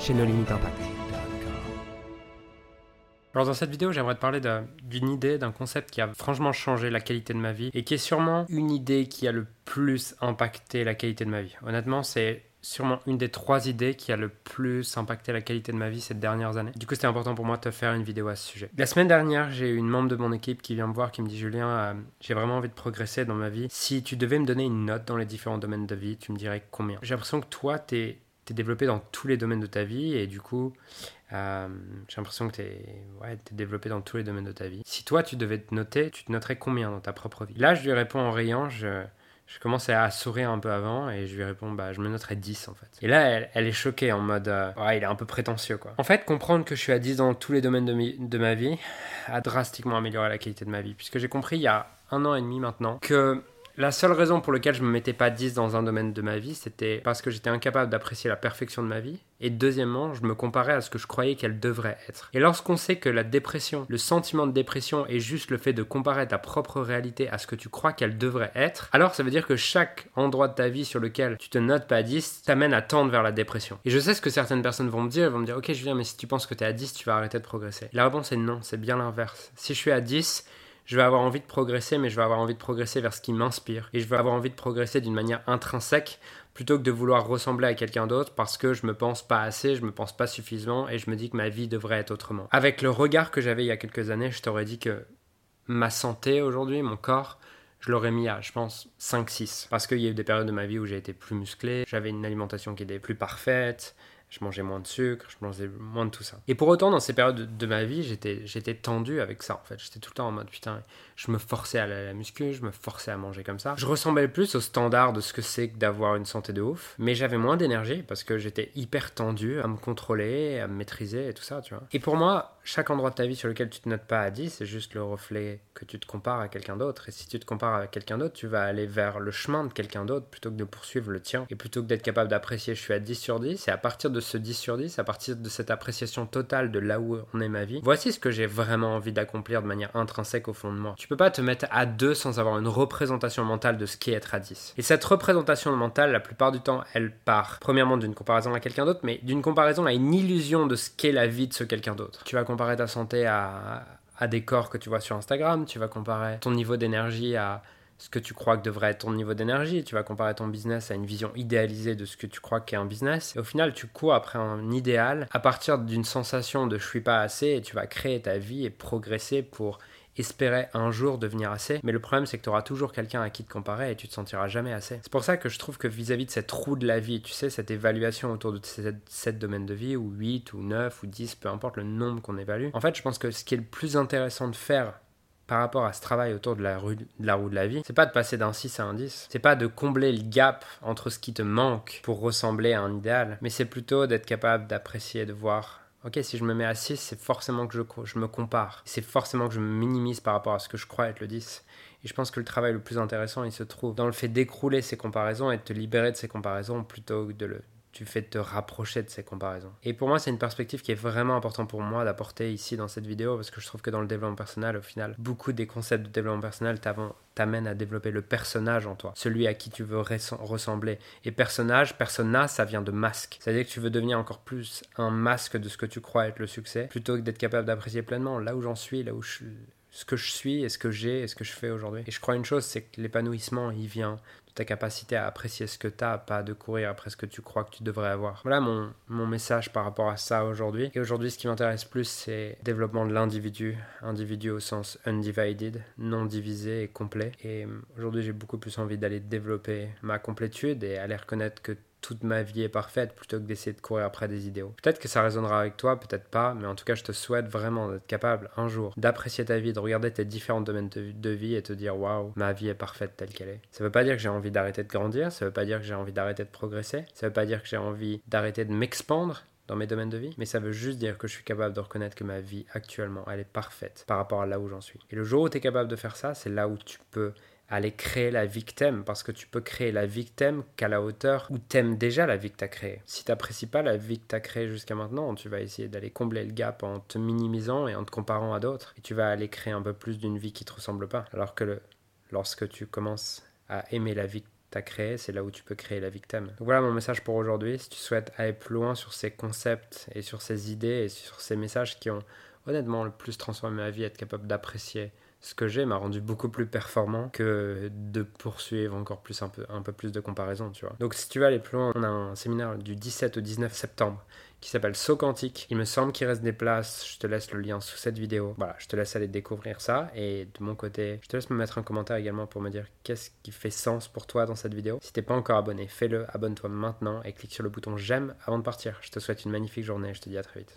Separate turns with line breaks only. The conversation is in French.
chez nos limites impact. Alors dans cette vidéo, j'aimerais te parler d'une idée, d'un concept qui a franchement changé la qualité de ma vie et qui est sûrement une idée qui a le plus impacté la qualité de ma vie. Honnêtement, c'est sûrement une des trois idées qui a le plus impacté la qualité de ma vie ces dernières années. Du coup, c'était important pour moi de te faire une vidéo à ce sujet. La semaine dernière, j'ai eu une membre de mon équipe qui vient me voir, qui me dit Julien, euh, j'ai vraiment envie de progresser dans ma vie. Si tu devais me donner une note dans les différents domaines de vie, tu me dirais combien? J'ai l'impression que toi, tu es développé dans tous les domaines de ta vie et du coup, euh, j'ai l'impression que tu es, ouais, développé dans tous les domaines de ta vie. Si toi, tu devais te noter, tu te noterais combien dans ta propre vie? Là, je lui réponds en riant, je, je commence à sourire un peu avant et je lui réponds, bah, je me noterais 10 en fait. Et là, elle, est choquée en mode, euh, ouais, il est un peu prétentieux quoi. En fait, comprendre que je suis à 10 dans tous les domaines de, de ma vie a drastiquement amélioré la qualité de ma vie. Puisque j'ai compris il y a un an et demi maintenant que la seule raison pour laquelle je me mettais pas 10 dans un domaine de ma vie, c'était parce que j'étais incapable d'apprécier la perfection de ma vie. Et deuxièmement, je me comparais à ce que je croyais qu'elle devrait être. Et lorsqu'on sait que la dépression, le sentiment de dépression est juste le fait de comparer ta propre réalité à ce que tu crois qu'elle devrait être, alors ça veut dire que chaque endroit de ta vie sur lequel tu te notes pas à 10 t'amène à tendre vers la dépression. Et je sais ce que certaines personnes vont me dire, elles vont me dire, ok Julien, mais si tu penses que tu es à 10, tu vas arrêter de progresser. La réponse est non, c'est bien l'inverse. Si je suis à 10, je vais avoir envie de progresser, mais je vais avoir envie de progresser vers ce qui m'inspire. Et je vais avoir envie de progresser d'une manière intrinsèque plutôt que de vouloir ressembler à quelqu'un d'autre parce que je me pense pas assez, je me pense pas suffisamment et je me dis que ma vie devrait être autrement. Avec le regard que j'avais il y a quelques années, je t'aurais dit que ma santé aujourd'hui, mon corps, je l'aurais mis à, je pense, 5-6. Parce qu'il y a eu des périodes de ma vie où j'ai été plus musclé, j'avais une alimentation qui était plus parfaite, je mangeais moins de sucre, je mangeais moins de tout ça. Et pour autant, dans ces périodes de, ma vie, j'étais, j'étais tendu avec ça en fait. J'étais tout le temps en mode putain, je me forçais à la, la muscu, je me forçais à manger comme ça. Je ressemblais plus au standard de ce que c'est que d'avoir une santé de ouf, mais j'avais moins d'énergie parce que j'étais hyper tendu à me contrôler, à me maîtriser et tout ça, tu vois. Et pour moi, chaque endroit de ta vie sur lequel tu te notes pas à 10, c'est juste le reflet que tu te compares à quelqu'un d'autre. Et si tu te compares à quelqu'un d'autre, tu vas aller vers le chemin de quelqu'un d'autre plutôt que de poursuivre le tien. Et plutôt que d'être capable d'apprécier, je suis à 10 sur 10, et à partir de ce 10 sur 10, à partir de cette appréciation totale de là où on est ma vie, voici ce que j'ai vraiment envie d'accomplir de manière intrinsèque au fond de moi. Tu peux pas te mettre à 2 sans avoir une représentation mentale de ce qu'est être à 10. Et cette représentation mentale, la plupart du temps, elle part premièrement d'une comparaison à quelqu'un d'autre, mais d'une comparaison à une illusion de ce qu'est la vie de ce quelqu'un d'autre. Tu vas comparer ta santé à, à des corps que tu vois sur Instagram, tu vas comparer ton niveau d'énergie à ce que tu crois que devrait être ton niveau d'énergie, tu vas comparer ton business à une vision idéalisée de ce que tu crois qu'est un business. Et au final, tu cours après un idéal à partir d'une sensation de je suis pas assez et tu vas créer ta vie et progresser pour espérer un jour devenir assez. Mais le problème, c'est que tu auras toujours quelqu'un à qui te comparer et tu te sentiras jamais assez. C'est pour ça que je trouve que vis-à-vis de cette roue de la vie, tu sais, cette évaluation autour de ces 7 domaines de vie, ou 8, ou 9, ou 10, peu importe le nombre qu'on évalue, en fait, je pense que ce qui est le plus intéressant de faire par rapport à ce travail autour de la, rue, de la roue de la vie, c'est pas de passer d'un 6 à un 10, c'est pas de combler le gap entre ce qui te manque pour ressembler à un idéal, mais c'est plutôt d'être capable d'apprécier, de voir Ok, si je me mets à 6, c'est forcément que je, je me compare. C'est forcément que je me minimise par rapport à ce que je crois être le 10. Et je pense que le travail le plus intéressant, il se trouve dans le fait d'écrouler ces comparaisons et de te libérer de ces comparaisons plutôt que de le, tu fais te rapprocher de ces comparaisons. Et pour moi, c'est une perspective qui est vraiment importante pour moi d'apporter ici dans cette vidéo parce que je trouve que dans le développement personnel, au final, beaucoup des concepts de développement personnel t'amènent à développer le personnage en toi, celui à qui tu veux ressembler. Et personnage, persona, ça vient de masque. C'est-à-dire que tu veux devenir encore plus un masque de ce que tu crois être le succès plutôt que d'être capable d'apprécier pleinement là où j'en suis, là où je ce que je suis et ce que j'ai et ce que je fais aujourd'hui. Et je crois une chose, c'est que l'épanouissement, il vient ta capacité à apprécier ce que tu as, pas de courir après ce que tu crois que tu devrais avoir. Voilà mon, mon message par rapport à ça aujourd'hui. Et aujourd'hui, ce qui m'intéresse plus, c'est le développement de l'individu, individu au sens undivided, non divisé et complet. Et aujourd'hui, j'ai beaucoup plus envie d'aller développer ma complétude et aller reconnaître que toute ma vie est parfaite plutôt que d'essayer de courir après des idéaux. Peut-être que ça résonnera avec toi, peut-être pas, mais en tout cas, je te souhaite vraiment d'être capable un jour d'apprécier ta vie, de regarder tes différents domaines de, vie et te dire waouh, ma vie est parfaite telle qu'elle est. Ça veut pas dire que j'ai envie d'arrêter de grandir, ça veut pas dire que j'ai envie d'arrêter de progresser, ça veut pas dire que j'ai envie d'arrêter de m'expandre, dans mes domaines de vie, mais ça veut juste dire que je suis capable de reconnaître que ma vie actuellement, elle est parfaite par rapport à là où j'en suis. Et le jour où tu es capable de faire ça, c'est là où tu peux aller créer la victime parce que tu peux créer la victime qu'à la hauteur où t'aimes déjà la vie que t'as créée. Si t'apprécies pas la vie que t'as créée jusqu'à maintenant, tu vas essayer d'aller combler le gap en te minimisant et en te comparant à d'autres et tu vas aller créer un peu plus d'une vie qui te ressemble pas. Alors que lorsque tu commences à aimer la vie que t'as créée, c'est là où tu peux créer la victime. Donc voilà mon message pour aujourd'hui. Si tu souhaites aller plus loin sur ces concepts et sur ces idées et sur ces messages qui ont honnêtement le plus transformé ma vie, être capable d'apprécier ce que j'ai m'a rendu beaucoup plus performant que de poursuivre encore plus un peu, un peu plus de comparaison, tu vois. Donc si tu veux aller plus loin, on a un séminaire du 17 au 19 septembre qui s'appelle Saut Quantique. Il me semble qu'il reste des places. Je te laisse le lien sous cette vidéo. Voilà, je te laisse aller découvrir ça. Et de mon côté, je te laisse me mettre un commentaire également pour me dire qu'est-ce qui fait sens pour toi dans cette vidéo. Si t'es pas encore abonné, fais-le, abonne-toi maintenant et clique sur le bouton j'aime avant de partir. Je te souhaite une magnifique journée. Je te dis à très vite.